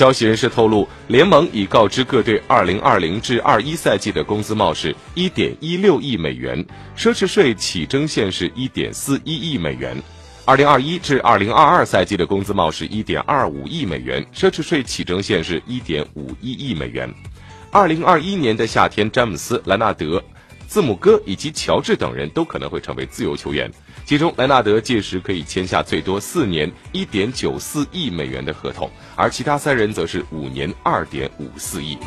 消息人士透露，联盟已告知各队2020至21赛季的工资帽是1.16亿美元，奢侈税起征线是1.41亿美元。2021至2022赛季的工资帽是1.25亿美元，奢侈税起征线是1.51亿美元。2021年的夏天，詹姆斯、莱纳德。字母哥以及乔治等人都可能会成为自由球员，其中莱纳德届时可以签下最多四年一点九四亿美元的合同，而其他三人则是五年二点五四亿。